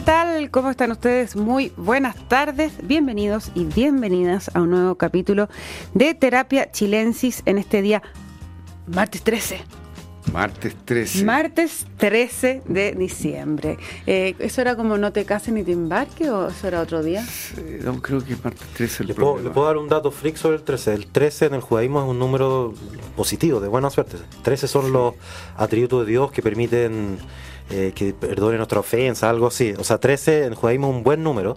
¿qué tal? ¿Cómo están ustedes? Muy buenas tardes, bienvenidos y bienvenidas a un nuevo capítulo de Terapia Chilensis en este día, martes 13. Martes 13. Martes 13 de diciembre. Eh, ¿Eso era como no te cases ni te embarque o eso era otro día? no, creo que martes 13 el le puedo, le puedo, dar un dato freak sobre el 13. El 13 en el judaísmo es un número positivo, de buena suerte. 13 son los atributos de Dios que permiten eh, que perdone nuestra ofensa, algo así. O sea, 13 en judaísmo es un buen número.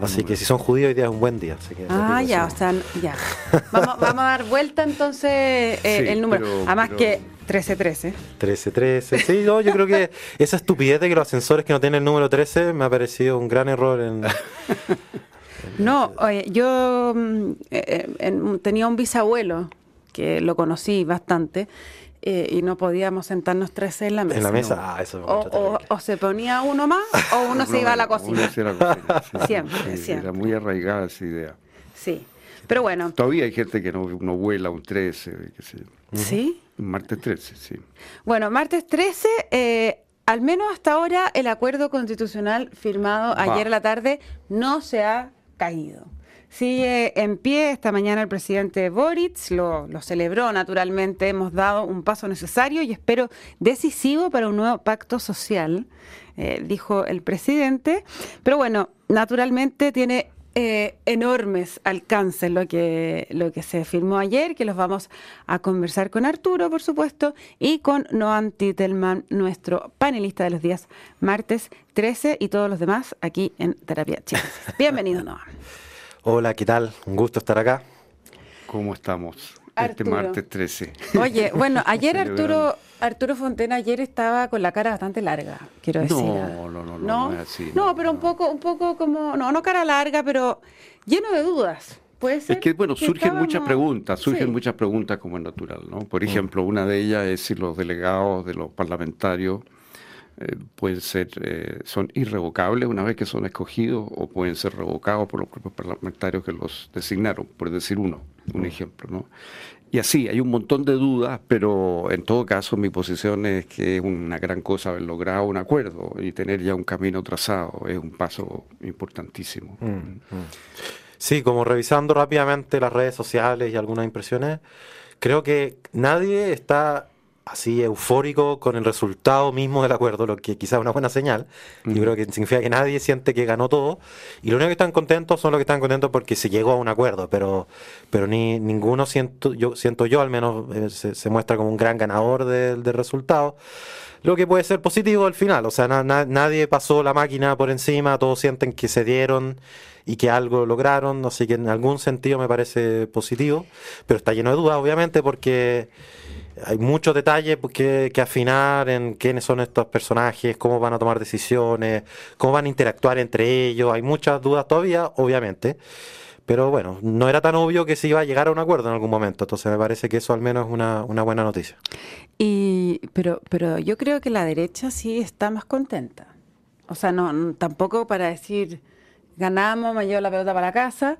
así que si son judíos, hoy día es un buen día. ah, ya, o sea, ya. vamos, vamos, a dar vuelta entonces eh, el número. Además que 13-13. 13-13. Sí, no, yo creo que esa estupidez de que los ascensores que no tienen el número 13 me ha parecido un gran error en. no, oye, yo mm, eh, tenía un bisabuelo que lo conocí bastante eh, y no podíamos sentarnos tres en la mesa. En la mesa, ah, eso o, o, se ponía uno más o uno se iba a la cocina. siempre, siempre. Era muy arraigada esa idea. Sí, pero bueno. Todavía hay gente que no, vuela un 13, qué sé ¿Sí? Martes 13, sí. Bueno, martes 13, eh, al menos hasta ahora el acuerdo constitucional firmado ayer a la tarde no se ha caído. Sigue en pie. Esta mañana el presidente Boric lo, celebró naturalmente. Hemos dado un paso necesario y espero decisivo para un nuevo pacto social, eh, dijo el presidente. Pero bueno, naturalmente tiene eh, enormes alcances lo que, lo que se firmó ayer, que los vamos a conversar con Arturo, por supuesto, y con Noam Titelman, nuestro panelista de los días martes 13 y todos los demás aquí en Terapia Chile. Bienvenido, Noam. Hola, ¿qué tal? Un gusto estar acá. ¿Cómo estamos? Este martes 13. Oye, bueno, ayer Arturo Arturo Fontena ayer estaba con la cara bastante larga, quiero decir. No, no, no, no, no, así, no, pero un poco, un poco como, no, no cara larga, pero lleno de dudas. Puede ser es que, bueno, surgen muchas preguntas, surgen muchas preguntas como es natural, ¿no? Por mm. ejemplo, una de ellas es si los delegados de los parlamentarios eh, pueden ser, eh, son irrevocables una vez que son escogidos o pueden ser revocados por los propios parlamentarios que los designaron, por decir uno, un ejemplo. ¿no? Y así, hay un montón de dudas, pero en todo caso mi posición es que es una gran cosa haber logrado un acuerdo y tener ya un camino trazado, es un paso importantísimo. Mm, mm. Sí, como revisando rápidamente las redes sociales y algunas impresiones, creo que nadie está así eufórico con el resultado mismo del acuerdo, lo que quizás es una buena señal. Yo creo que significa que nadie siente que ganó todo. Y los únicos que están contentos son los que están contentos porque se llegó a un acuerdo, pero, pero ni ninguno siento yo, siento yo al menos eh, se, muestra como un gran ganador del, resultado. Lo que puede ser positivo al final, o sea, nadie pasó la máquina por encima, todos sienten que se dieron y que algo lograron, así que en algún sentido me parece positivo, pero está lleno de dudas, obviamente, porque hay muchos detalles que, que, afinar en quiénes son estos personajes, cómo van a tomar decisiones, cómo van a interactuar entre ellos. Hay muchas dudas todavía, obviamente. Pero bueno, no era tan obvio que se iba a llegar a un acuerdo en algún momento. Entonces me parece que eso al menos es una, una buena noticia. Y, pero, pero yo creo que la derecha sí está más contenta. O sea, no, tampoco para decir ganamos, me llevo la pelota para la casa.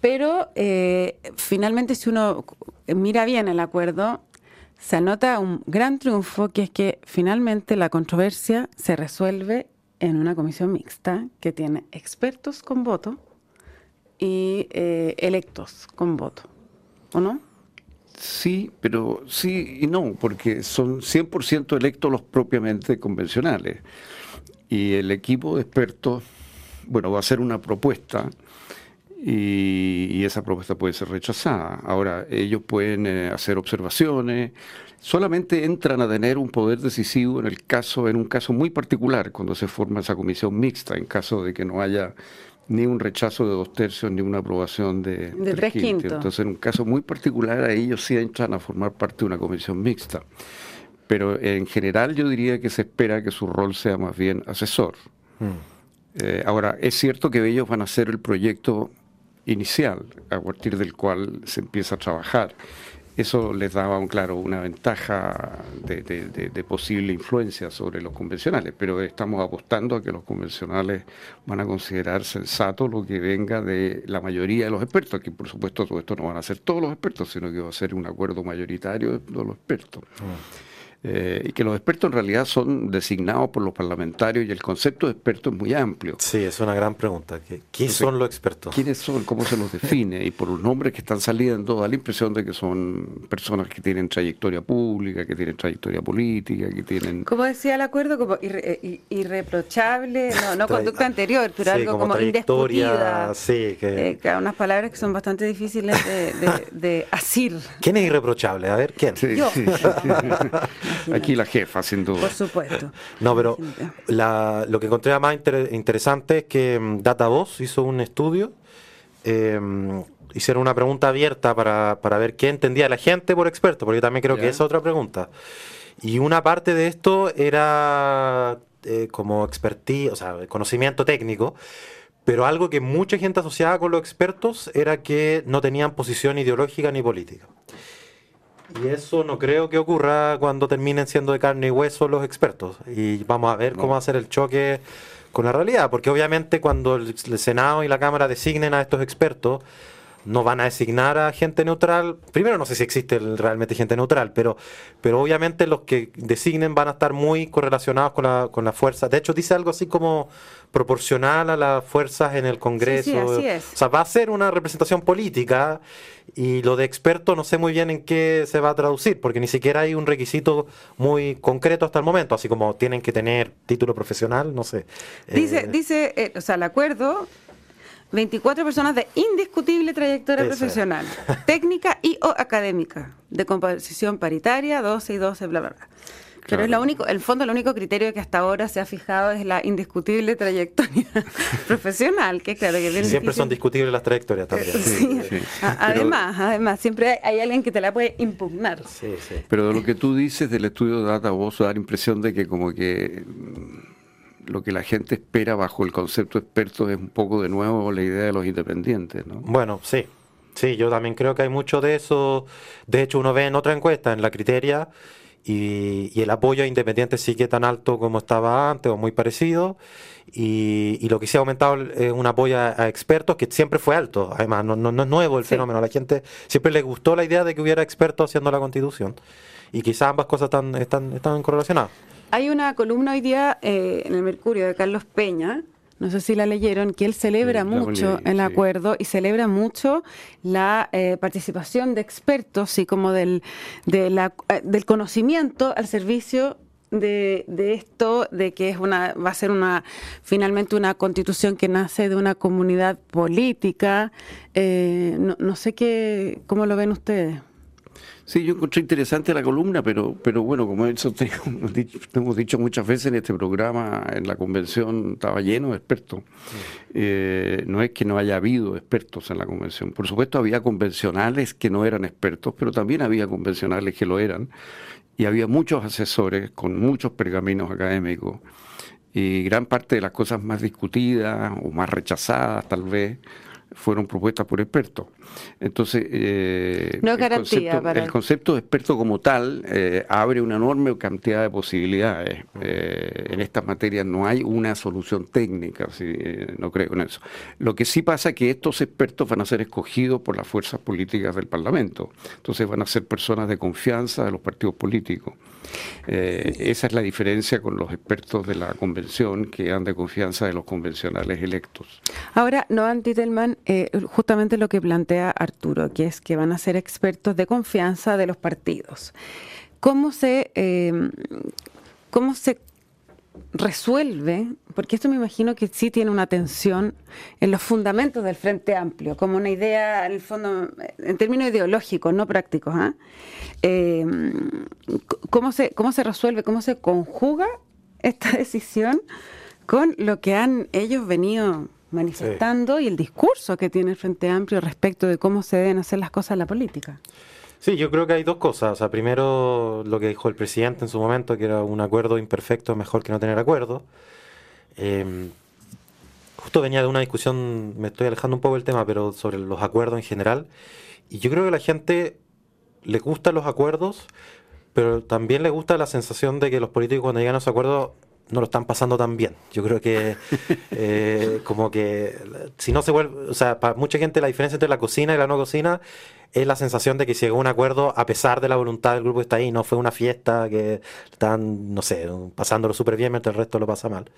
Pero eh, finalmente si uno mira bien el acuerdo, se anota un gran triunfo que es que finalmente la controversia se resuelve en una comisión mixta que tiene expertos con voto y eh, electos con voto, ¿o no? Sí, pero sí y no, porque son 100% electos los propiamente convencionales. Y el equipo de expertos, bueno, va a hacer una propuesta y, esa propuesta puede ser rechazada. Ahora, ellos pueden eh, hacer observaciones, solamente entran a tener un poder decisivo en el caso, en un caso muy particular, cuando se forma esa comisión mixta, en caso de que no haya ni un rechazo de dos tercios ni una aprobación de, tres quintos. Entonces, en un caso muy particular, a ellos sí entran a formar parte de una comisión mixta. Pero en general yo diría que se espera que su rol sea más bien asesor. Mm. Eh, ahora, es cierto que ellos van a hacer el proyecto inicial a partir del cual se empieza a trabajar. Eso les daba, claro, una ventaja de, posible influencia sobre los convencionales, pero estamos apostando a que los convencionales van a considerar sensato lo que venga de la mayoría de los expertos, que por supuesto todo esto no van a ser todos los expertos, sino que va a ser un acuerdo mayoritario de los expertos. Eh, y que los expertos en realidad son designados por los parlamentarios y el concepto de experto es muy amplio. Sí, es una gran pregunta. ¿Quiénes son los expertos? ¿Quiénes son? ¿Cómo se los define? Y por los nombres que están saliendo da la impresión de que son personas que tienen trayectoria pública, que tienen trayectoria política, que tienen... Como decía el acuerdo, como eh, irreprochable, no, no conducta anterior, pero algo como, indiscutida. Sí, que... Eh, unas palabras que son bastante difíciles de, asir. ¿Quién es irreprochable? A ver, ¿quién? Yo. Aquí la jefa, sin duda. Por supuesto. No, pero lo que encontré más interesante es que mm, DataVoz hizo un estudio. Em, hicieron una pregunta abierta para, ver qué entendía la gente por experto, porque yo también creo que esa es otra pregunta. Y una parte de esto era eh, como expertise, o sea, conocimiento técnico, pero algo que mucha gente asociaba con los expertos era que no tenían posición ideológica ni política. Y eso no creo que ocurra cuando terminen siendo de carne y hueso los expertos. Y vamos a ver cómo va a ser el choque con la realidad, porque obviamente cuando el, Senado y la Cámara designen a estos expertos, no van a designar a gente neutral. Primero, no sé si existe realmente gente neutral, pero, pero obviamente los que designen van a estar muy correlacionados con la, con la fuerza. De hecho, dice algo así como proporcional a las fuerzas en el Congreso. así es. O sea, va a ser una representación política y lo de experto no sé muy bien en qué se va a traducir, porque ni siquiera hay un requisito muy concreto hasta el momento, así como tienen que tener título profesional, no sé. Dice, eh, dice eh, o sea, el acuerdo 24 personas de indiscutible trayectoria profesional, técnica y o académica, de composición paritaria, 12 y 12, bla, bla, bla. Pero es lo único, el fondo, el único criterio que hasta ahora se ha fijado es la indiscutible trayectoria profesional, que claro que Siempre son discutibles las trayectorias también. Sí, Además, además, siempre hay, alguien que te la puede impugnar. Sí, sí. Pero de lo que tú dices del estudio de Data, vos da la impresión de que como que mm, lo que la gente espera bajo el concepto experto es un poco de nuevo la idea de los independientes, ¿no? Bueno, sí. Sí, yo también creo que hay mucho de eso. De hecho, uno ve en otra encuesta, en la criteria, y, el apoyo a Independiente sigue tan alto como estaba antes o muy parecido. Y, lo que sí ha aumentado es un apoyo a, expertos que siempre fue alto. Además, no, no, es nuevo el fenómeno. A la gente siempre le gustó la idea de que hubiera expertos haciendo la constitución. Y quizás ambas cosas están, están, están correlacionadas. Hay una columna hoy día eh, en el Mercurio de Carlos Peña, no sé si la leyeron, que él celebra mucho el acuerdo y celebra mucho la eh, participación de expertos y como del, de la, eh, del conocimiento al servicio de, de, esto, de que es una, va a ser una, finalmente una constitución que nace de una comunidad política. Eh, no, no sé qué, cómo lo ven ustedes. Sí, yo encontré interesante la columna, pero, pero bueno, como eso te, hemos dicho muchas veces en este programa, en la convención estaba lleno de expertos. Eh, no es que no haya habido expertos en la convención. Por supuesto, había convencionales que no eran expertos, pero también había convencionales que lo eran. Y había muchos asesores con muchos pergaminos académicos. Y gran parte de las cosas más discutidas o más rechazadas, tal vez, fueron propuestas por expertos. Entonces, eh, el, concepto, el, concepto, de experto como tal eh, abre una enorme cantidad de posibilidades. Eh, en estas materias no hay una solución técnica, no creo en eso. Lo que sí pasa es que estos expertos van a ser escogidos por las fuerzas políticas del Parlamento. Entonces van a ser personas de confianza de los partidos políticos. esa es la diferencia con los expertos de la convención que dan de confianza de los convencionales electos. Ahora, Noam Titelman, justamente lo que plantea Arturo, que es que van a ser expertos de confianza de los partidos. ¿Cómo se, em, cómo se resuelve? Porque esto me imagino que sí tiene una tensión en los fundamentos del Frente Amplio, como una idea, en el fondo, en términos ideológicos, no prácticos. ¿ah? Em, ¿cómo, se, ¿Cómo se resuelve, cómo se conjuga esta decisión con lo que han ellos venido manifestando y el discurso que tiene el Frente Amplio respecto de cómo se deben hacer las cosas en la política. Sí, yo creo que hay dos cosas. O sea, primero lo que dijo el presidente en su momento, que era un acuerdo imperfecto mejor que no tener acuerdo. Em, justo venía de una discusión, me estoy alejando un poco del tema, pero sobre los acuerdos en general. Y yo creo que a la gente le gustan los acuerdos, pero también le gusta la sensación de que los políticos cuando llegan a esos acuerdos no lo están pasando tan bien. Yo creo que eh, como que si no se vuelve, o sea, para mucha gente la diferencia entre la cocina y la no cocina es la sensación de que se llegó a un acuerdo a pesar de la voluntad del grupo que está ahí, no fue una fiesta que están, no sé, pasándolo súper bien mientras el resto lo pasa mal.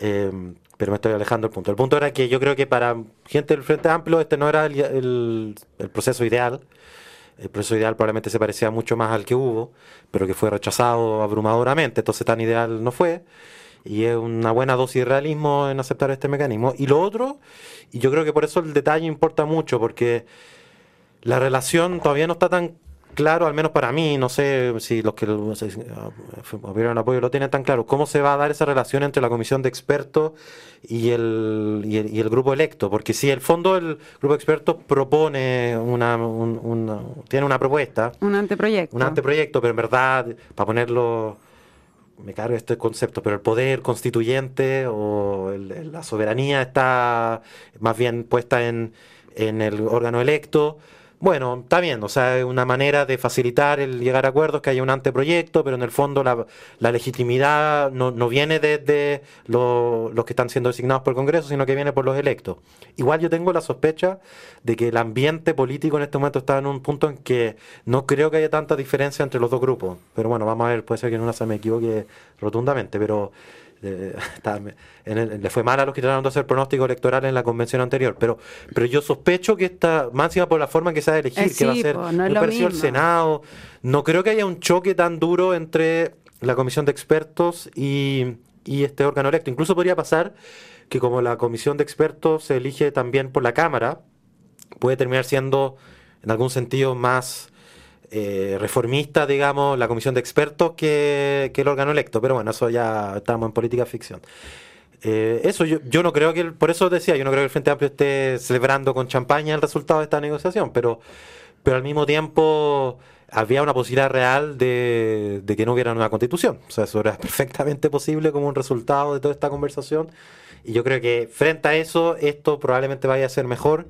Eh, pero me estoy alejando del punto. El punto era que yo creo que para gente del Frente Amplio este no era el, el proceso ideal. El proceso ideal probablemente se parecía mucho más al que hubo, pero que fue rechazado abrumadoramente, entonces tan ideal no fue. Y es una buena dosis de realismo en aceptar este mecanismo. Y lo otro, y yo creo que por eso el detalle importa mucho, porque la relación todavía no está tan claro, al menos para mí, no sé si los que el apoyo lo tienen tan claro, cómo se va a dar esa relación entre la comisión de expertos y el, y el, grupo electo, porque si el fondo del grupo de expertos propone una, tiene una propuesta, un anteproyecto, un anteproyecto, pero en verdad, para ponerlo me cargo este concepto, pero el poder constituyente o la soberanía está más bien puesta en, en el órgano electo. Bueno, está bien, o sea, una manera de facilitar el llegar a acuerdos, que haya un anteproyecto, pero en el fondo la, legitimidad no, viene desde los que están siendo designados por el Congreso, sino que viene por los electos. Igual yo tengo la sospecha de que el ambiente político en este momento está en un punto en que no creo que haya tanta diferencia entre los dos grupos. Pero bueno, vamos a ver, puede ser que en una se me equivoque rotundamente, pero le fue mal a los que trataron de hacer pronóstico electoral en la convención anterior, pero, pero yo sospecho que esta, máxima por la forma en que se va a elegir, eh, que va a ser no el Senado, no creo que haya un choque tan duro entre la comisión de expertos y, y este órgano electo. Incluso podría pasar que como la comisión de expertos se elige también por la Cámara, puede terminar siendo en algún sentido más eh, reformista, digamos, la comisión de expertos que, el órgano electo. Pero bueno, eso ya estamos en política ficción. Eh, eso yo, yo no creo que, por eso decía, yo no creo que el Frente Amplio esté celebrando con champaña el resultado de esta negociación, pero, pero al mismo tiempo había una posibilidad real de, de que no hubiera una constitución. O sea, eso era perfectamente posible como un resultado de toda esta conversación. Y yo creo que frente a eso, esto probablemente vaya a ser mejor.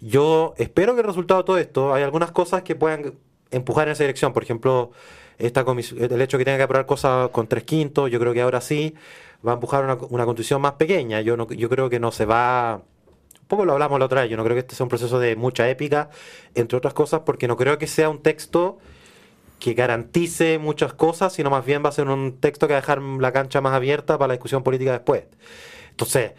Yo espero que el resultado de todo esto, hay algunas cosas que puedan empujar en esa dirección. Por ejemplo, esta el hecho de que tenga que aprobar cosas con tres quintos, yo creo que ahora sí va a empujar una, constitución más pequeña. Yo, no, yo creo que no se va... Un poco lo hablamos la otra vez, yo no creo que este sea un proceso de mucha épica, entre otras cosas, porque no creo que sea un texto que garantice muchas cosas, sino más bien va a ser un texto que va a dejar la cancha más abierta para la discusión política después. Entonces,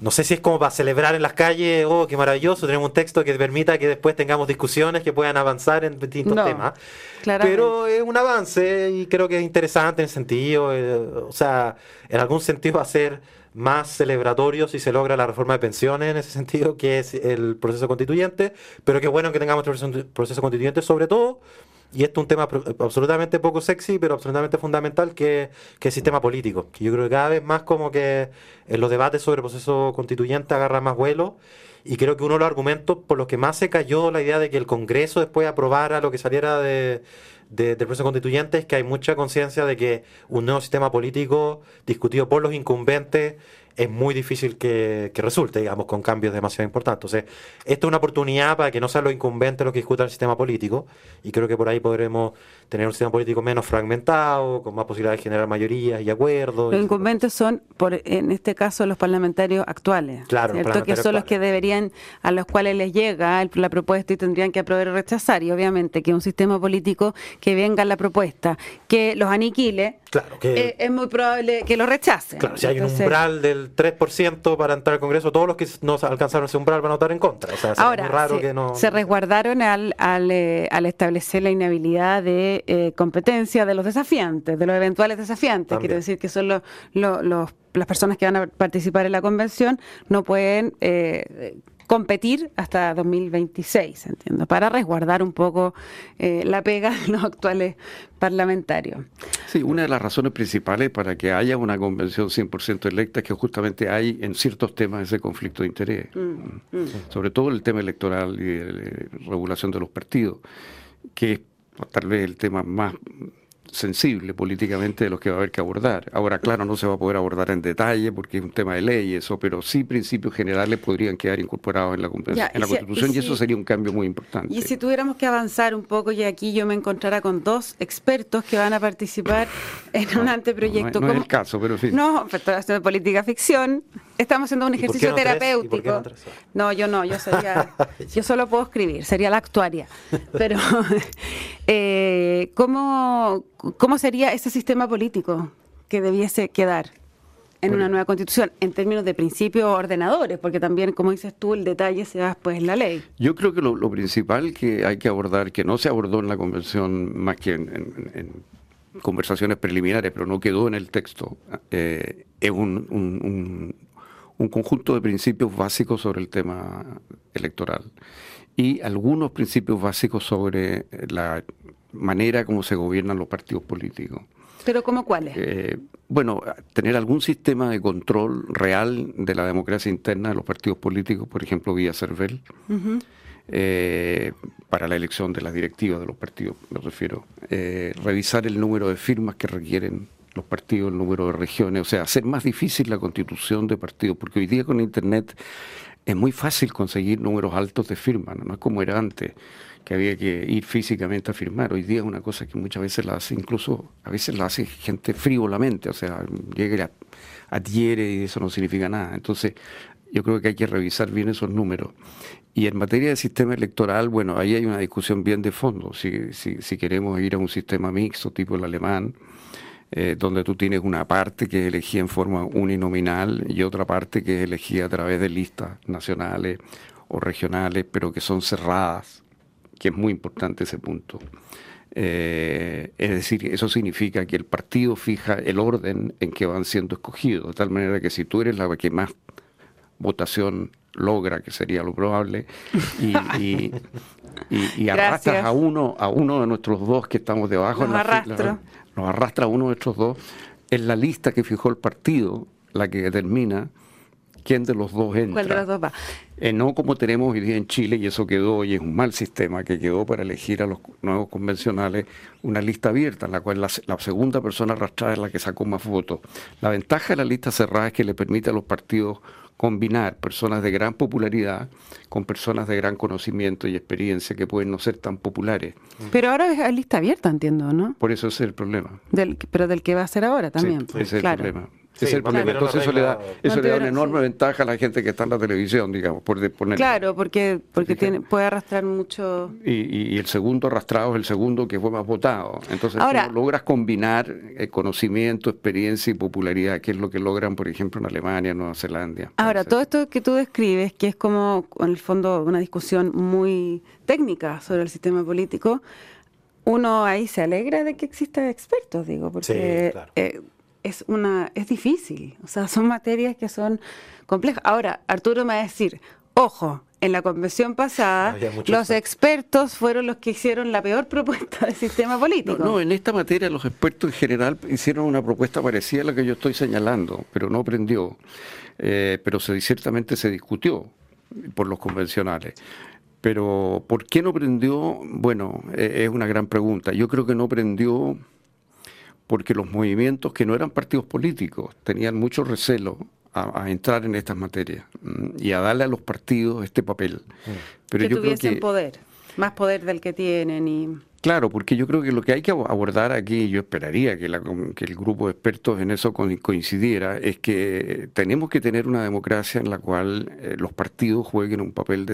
no sé si es como para celebrar en las calles, oh, qué maravilloso, tenemos un texto que permita que después tengamos discusiones que puedan avanzar en distintos temas. Pero es un avance y creo que es interesante en el sentido, eh, o sea, en algún sentido va a ser más celebratorio si se logra la reforma de pensiones en ese sentido, que es el proceso constituyente, pero qué bueno que tengamos el proceso constituyente, sobre todo y esto es un tema absolutamente poco sexy, pero absolutamente fundamental, que, que el sistema político. Yo creo que cada vez más como que en los debates sobre el proceso constituyente agarra más vuelo. Y creo que uno de los argumentos por los que más se cayó la idea de que el Congreso después aprobara lo que saliera de, del proceso constituyente es que hay mucha conciencia de que un nuevo sistema político discutido por los incumbentes es muy difícil que, resulte, digamos, con cambios demasiado importantes. Entonces, esta es una oportunidad para que no sean los incumbentes los que discutan el sistema político, y creo que por ahí podremos tener un sistema político menos fragmentado, con más posibilidades de generar mayorías y acuerdos. Los incumbentes son, por, en este caso, los parlamentarios actuales, claro, ¿cierto? que son los que deberían, a los cuales les llega la propuesta y tendrían que aprobar o rechazar, y obviamente que un sistema político que venga la propuesta, que los aniquile, Claro, que eh, es muy probable que lo rechacen. Claro, si hay un umbral del 3% para entrar al Congreso, todos los que no alcanzaron ese umbral van a votar en contra. O sea, Ahora, es raro se, que no... se resguardaron al, al, eh, al establecer la inhabilidad de eh, competencia de los desafiantes, de los eventuales desafiantes. Quiere decir que son los, los, las personas que van a participar en la convención no pueden competir hasta 2026, entiendo, para resguardar un poco eh, la pega de los actuales parlamentarios. Sí, una de las razones principales para que haya una convención 100% electa es que justamente hay en ciertos temas ese conflicto de interés, mm, mm. sobre todo el tema electoral y la regulación de los partidos, que es tal vez el tema más sensible políticamente de los que va a haber que abordar. Ahora, claro, no se va a poder abordar en detalle porque es un tema de ley eso, pero sí principios generales podrían quedar incorporados en la, en la Constitución y, eso sería un cambio muy importante. Y si tuviéramos que avanzar un poco y aquí yo me encontrara con dos expertos que van a participar en un anteproyecto. No, no, es el caso, pero sí. No, estoy haciendo política ficción. Estamos haciendo un ejercicio terapéutico. no, yo no, yo sería, yo solo puedo escribir, sería la actuaria. Pero, eh, ¿cómo, ¿cómo sería ese sistema político que debiese quedar? en una nueva constitución en términos de principios ordenadores, porque también, como dices tú, el detalle se da después en la ley. Yo creo que lo, principal que hay que abordar, que no se abordó en la convención más que en, conversaciones preliminares, pero no quedó en el texto, eh, es un, un conjunto de principios básicos sobre el tema electoral y algunos principios básicos sobre la manera como se gobiernan los partidos políticos. ¿Pero cómo cuáles? Eh, bueno, tener algún sistema de control real de la democracia interna de los partidos políticos, por ejemplo, vía CERVEL, eh, para la elección de las directivas de los partidos, me refiero. Eh, revisar el número de firmas que requieren los partidos, el número de regiones, o sea, hacer más difícil la constitución de partidos, porque hoy día con Internet es muy fácil conseguir números altos de firmas, ¿no? es como era antes, que había que ir físicamente a firmar. Hoy día es una cosa que muchas veces la hace, incluso a veces la hace gente frívolamente, o sea, llega a adhiere y eso no significa nada. Entonces, yo creo que hay que revisar bien esos números. Y en materia de sistema electoral, bueno, ahí hay una discusión bien de fondo. Si, si, si queremos ir a un sistema mixto, tipo el alemán, eh, donde tú tienes una parte que es elegida en forma uninominal y otra parte que es elegida a través de listas nacionales o regionales, pero que son cerradas, que es muy importante ese punto. Eh, es decir, eso significa que el partido fija el orden en que van siendo escogidos, de tal manera que si tú eres la que más votación logra, que sería lo probable, y, y, arrastras a uno, a uno de nuestros dos que estamos debajo, en la, nos arrastra uno de estos dos, es la lista que fijó el partido la que determina quién de los dos entra. ¿Cuál de los dos va? Eh, no como tenemos hoy día en Chile, y eso quedó, y es un mal sistema, que quedó para elegir a los nuevos convencionales una lista abierta, en la cual la, la, segunda persona arrastrada es la que sacó más votos. La ventaja de la lista cerrada es que le permite a los partidos combinar personas de gran popularidad con personas de gran conocimiento y experiencia que pueden no ser tan populares. Pero ahora es lista abierta, entiendo, ¿no? Por eso es el problema. Del, pero del que va a ser ahora también. ese es el problema es el problema. Entonces eso le da, eso le da una enorme ventaja a la gente que está en la televisión, digamos, por poner. Claro, porque, porque tiene, puede arrastrar mucho. Y, y, el segundo arrastrado es el segundo que fue más votado. Entonces Ahora, logras combinar eh, conocimiento, experiencia y popularidad, que es lo que logran, por ejemplo, en Alemania, Nueva Zelanda. Ahora, todo esto que tú describes, que es como, en el fondo, una discusión muy técnica sobre el sistema político, uno ahí se alegra de que existan expertos, digo, porque eh, es una es difícil, o sea, son materias que son complejas. Ahora, Arturo me va a decir, ojo, en la convención pasada, los expertos fueron los que hicieron la peor propuesta del sistema político. No, en esta materia los expertos en general hicieron una propuesta parecida a la que yo estoy señalando, pero no prendió. Eh, pero se, ciertamente se discutió por los convencionales. Pero ¿por qué no prendió? Bueno, e, es una gran pregunta. Yo creo que no prendió porque los movimientos que no eran partidos políticos tenían mucho recelo a, entrar en estas materias mm, y a darle a los partidos este papel. Pero que yo tuviesen creo que, poder, más poder del que tienen y... Claro, porque yo creo que lo que hay que abordar aquí, yo esperaría que, que el grupo de expertos en eso coincidiera, es que tenemos que tener una democracia en la cual eh, los partidos jueguen un papel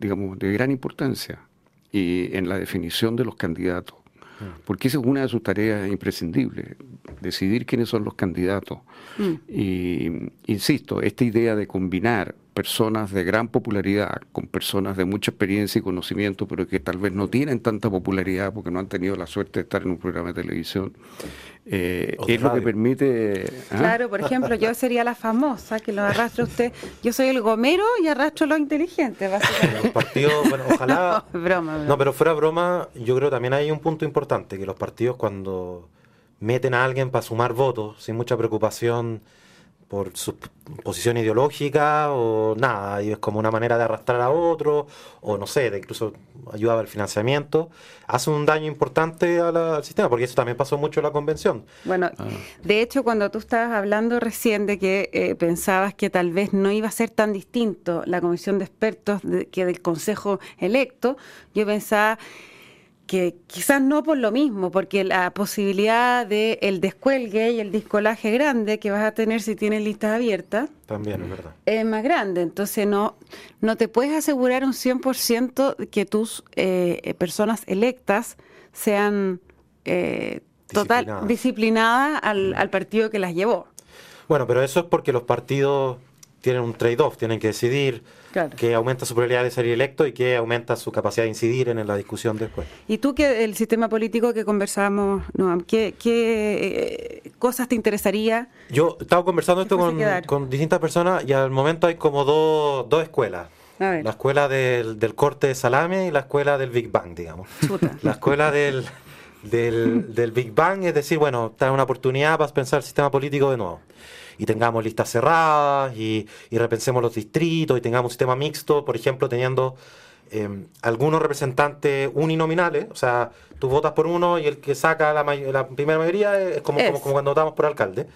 digamos, de gran importancia y en la definición de los candidatos porque esa es una de sus tareas imprescindibles, decidir quiénes son los candidatos. Mm. Y insisto, esta idea de combinar personas de gran popularidad con personas de mucha experiencia y conocimiento, pero que tal vez no tienen tanta popularidad porque no han tenido la suerte de estar en un programa de televisión, eh, es lo que permite... ¿ah? Claro, por ejemplo, yo sería la famosa que lo arrastra usted. Yo soy el gomero y arrastro lo inteligente, básicamente. Los partidos, bueno, ojalá... no, broma, no, pero fuera broma, yo creo que también hay un punto importante, que los partidos cuando meten a alguien para sumar votos, sin mucha preocupación por su posición ideológica o nada, y es como una manera de arrastrar a otro, o no sé, de incluso ayudaba al financiamiento, hace un daño importante al sistema, porque eso también pasó mucho en la convención. Bueno, ah. de hecho, cuando tú estabas hablando recién de que eh, pensabas que tal vez no iba a ser tan distinto la comisión de expertos que del Consejo electo, yo pensaba que quizás no por lo mismo, porque la posibilidad de el descuelgue y el discolaje grande que vas a tener si tienes listas abiertas también es verdad. Es más grande, entonces no no te puedes asegurar un 100% que tus eh, personas electas sean eh, total disciplinadas al, mm. al partido que las llevó. Bueno, pero eso es porque los partidos tienen un trade-off, tienen que decidir que aumenta su probabilidad de ser electo y que aumenta su capacidad de incidir en la discusión después. ¿Y tú que el sistema político que conversamos, Noam, qué, qué eh, cosas te interesaría? Yo estaba conversando esto con, distintas personas y al momento hay como dos, dos escuelas. La escuela del, del, corte de salame y la escuela del Big Bang, digamos. La escuela del, del, del Big Bang es decir, bueno, está una oportunidad para pensar el sistema político de nuevo. Y tengamos listas cerradas y, repensemos los distritos y tengamos un sistema mixto, por ejemplo, teniendo em, algunos representantes uninominales, o sea, tú votas por uno y el que saca la, la primera mayoría es como, Como, cuando votamos por alcalde,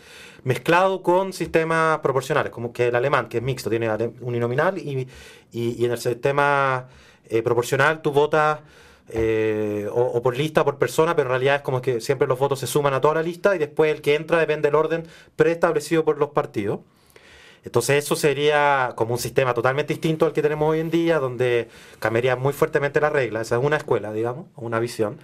mezclado con sistemas proporcionales, como que el alemán, que es mixto, tiene uninominal y, y, en el sistema eh, proporcional tú votas eh, o, por lista, por persona, pero en realidad es como que siempre los votos se suman a toda la lista y después el que entra depende del orden preestablecido por los partidos. Entonces eso sería como un sistema totalmente distinto al que tenemos hoy en día, donde cambiaría muy fuertemente la regla. Esa es una escuela, digamos, una visión.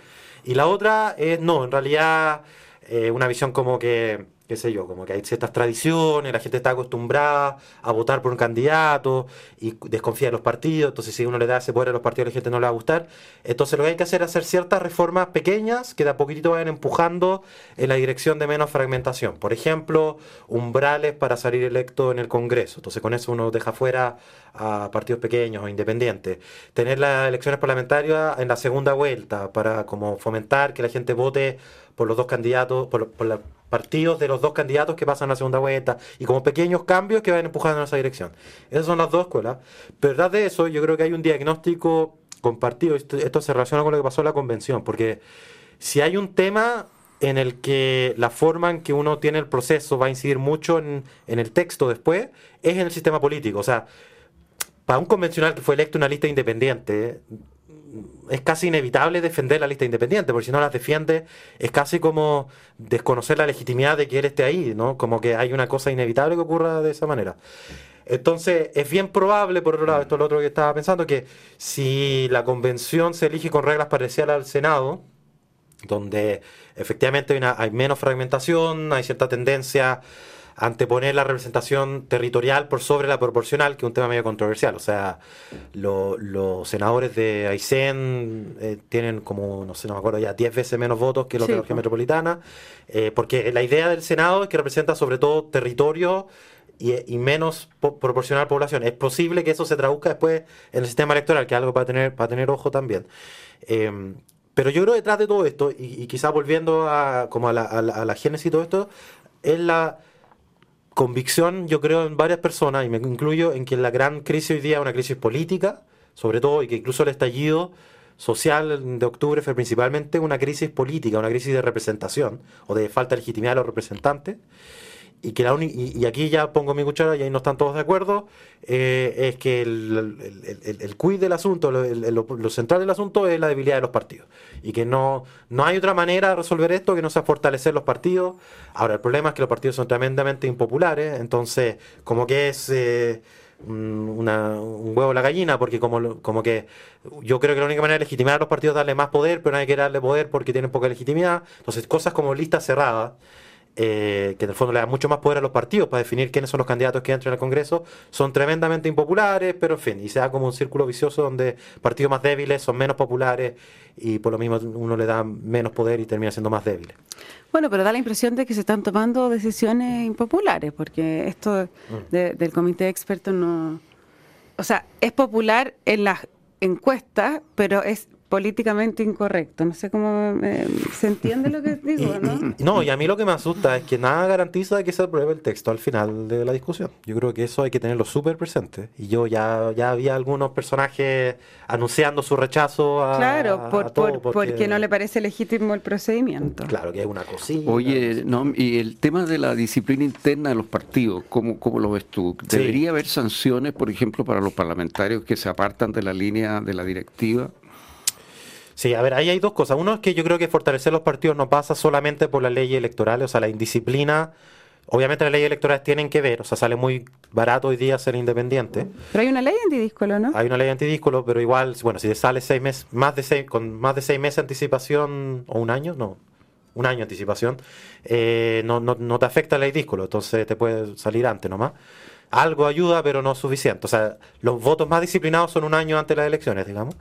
Y la otra es, no, en realidad eh, una visión como que qué sé yo, como que hay ciertas tradiciones, la gente está acostumbrada a votar por un candidato y desconfía de los partidos, entonces si uno le da ese poder a los partidos la gente no le va a gustar. Entonces lo que hay que hacer es hacer ciertas reformas pequeñas que de a poquitito vayan empujando en la dirección de menos fragmentación. Por ejemplo, umbrales para salir electo en el Congreso. Entonces con eso uno deja fuera a partidos pequeños o independientes. Tener las elecciones parlamentarias en la segunda vuelta para como fomentar que la gente vote por los dos candidatos, por, por la partidos de los dos candidatos que pasan a la segunda vuelta y como pequeños cambios que van empujando en esa dirección. Esas son las dos escuelas. Pero detrás de eso, yo creo que hay un diagnóstico compartido. Esto, se relaciona con lo que pasó en la convención, porque si hay un tema en el que la forma en que uno tiene el proceso va a incidir mucho en, en el texto después, es en el sistema político. O sea, para un convencional que fue electo una lista independiente, es casi inevitable defender la lista independiente, porque si no las defiende es casi como desconocer la legitimidad de que él esté ahí, ¿no? Como que hay una cosa inevitable que ocurra de esa manera. Entonces, es bien probable, por otro lado, esto es lo otro que estaba pensando, que si la convención se elige con reglas parecidas al Senado, donde efectivamente hay, hay menos fragmentación, hay cierta tendencia anteponer la representación territorial por sobre la proporcional, que es un tema medio controversial. O sea, los senadores de Aysén eh, tienen como, no sé, no me acuerdo ya, 10 veces menos votos que los de la región metropolitana, eh, porque la idea del Senado es que representa sobre todo territorio y, menos proporcional población. Es posible que eso se traduzca después en el sistema electoral, que es algo para tener, para tener ojo también. Em, pero yo creo detrás de todo esto, y, quizás volviendo a, como a la, a la génesis y todo esto, es la convicción, yo creo, en varias personas, y me incluyo, en que la gran crisis hoy día es una crisis política, sobre todo, y que incluso el estallido social de octubre fue principalmente una crisis política, una crisis de representación o de falta de legitimidad de los representantes y que la y, aquí ya pongo mi cuchara y ahí no están todos de acuerdo, eh, es que el, el, el, quid del asunto, lo, central del asunto es la debilidad de los partidos. Y que no, no hay otra manera de resolver esto que no sea fortalecer los partidos. Ahora, el problema es que los partidos son tremendamente impopulares, entonces como que es... Eh, una, un huevo a la gallina, porque como, como que yo creo que la única manera de legitimar a los partidos es darle más poder, pero no hay que darle poder porque tienen poca legitimidad. Entonces, cosas como listas cerradas, eh, que en el fondo le da mucho más poder a los partidos para definir quiénes son los candidatos que entran al Congreso, son tremendamente impopulares, pero en fin, y se da como un círculo vicioso donde partidos más débiles son menos populares y por lo mismo uno le da menos poder y termina siendo más débil. Bueno, pero da la impresión de que se están tomando decisiones impopulares, porque esto mm. del comité de expertos no... O sea, es popular en las encuestas, pero es políticamente incorrecto. No sé cómo eh, se entiende lo que digo, ¿no? no, y a mí lo que me asusta es que nada garantiza que se apruebe el texto al final de la discusión. Yo creo que eso hay que tenerlo súper presente. Y yo ya, ya había algunos personajes anunciando su rechazo a. Claro, por, porque... no le parece legítimo el procedimiento. Claro, que es una cosilla. Oye, no, y el tema de la disciplina interna de los partidos, ¿cómo, cómo lo ves tú? ¿Debería haber sanciones, por ejemplo, para los parlamentarios que se apartan de la línea de la directiva? Sí, a ver, ahí hay dos cosas. Uno es que yo creo que fortalecer los partidos no pasa solamente por las leyes electorales, o sea, la indisciplina. Obviamente las leyes electorales tienen que ver, o sea, sale muy barato hoy día ser independiente. Pero hay una ley antidíscolo, ¿no? Hay una ley antidíscolo, pero igual, bueno, si te sale seis meses, más de seis, con más de seis meses de anticipación, o un año, no, un año de anticipación, eh, no, no, no, te afecta la ley díscolo, entonces te puede salir antes nomás. Algo ayuda, pero no es suficiente. O sea, los votos más disciplinados son un año antes de las elecciones, digamos.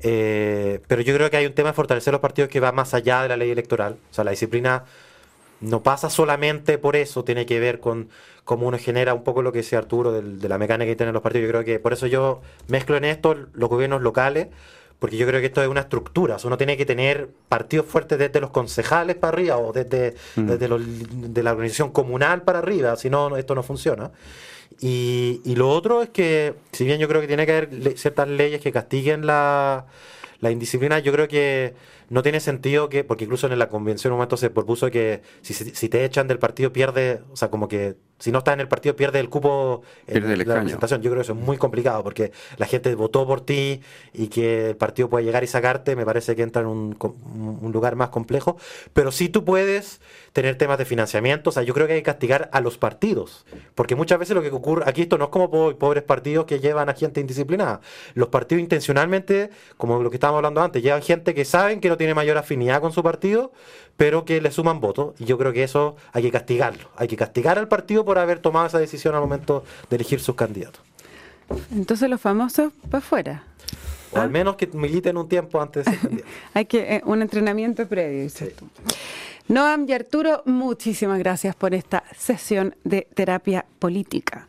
Eh, pero yo creo que hay un tema de fortalecer los partidos que va más allá de la ley electoral. O sea, la disciplina no pasa solamente por eso, tiene que ver con cómo uno genera un poco lo que decía Arturo de la mecánica que tienen los partidos. Yo creo que por eso yo mezclo en esto los gobiernos locales, porque yo creo que esto es una estructura. O sea, uno tiene que tener partidos fuertes desde los concejales para arriba o desde, mm. desde de la organización comunal para arriba, si no, esto no funciona. Y, y, lo otro es que, si bien yo creo que tiene que haber ciertas leyes que castiguen la, la indisciplina, yo creo que no tiene sentido que, porque incluso en la convención un momento se propuso que si, si te echan del partido pierde, o sea, como que si no estás en el partido pierde el cupo en la representación. Yo creo que eso es muy complicado porque la gente votó por ti y que el partido puede llegar y sacarte, me parece que entra en un, un lugar más complejo. Pero sí tú puedes tener temas de financiamiento, o sea, yo creo que hay que castigar a los partidos, porque muchas veces lo que ocurre, aquí esto no es como pobres partidos que llevan a gente indisciplinada. Los partidos intencionalmente, como lo que estábamos hablando antes, llevan gente que saben que no tiene mayor afinidad con su partido, pero que le suman votos. Y yo creo que eso hay que castigarlo. Hay que castigar al partido por haber tomado esa decisión al momento de elegir sus candidatos. Entonces los famosos para afuera. O al menos que militen un tiempo antes de ser candidato. hay que eh, un entrenamiento previo. Noam y Arturo, muchísimas gracias por esta sesión de terapia política.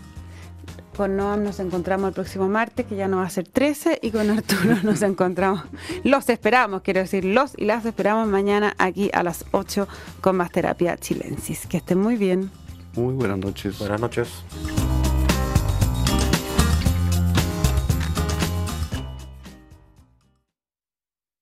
Con Noam nos encontramos el próximo martes, que ya no va a ser 13, y con Arturo nos encontramos. Los esperamos, quiero decir, los y las esperamos mañana aquí a las 8 con más terapia chilensis. Que estén muy bien. Muy buenas noches. Buenas noches.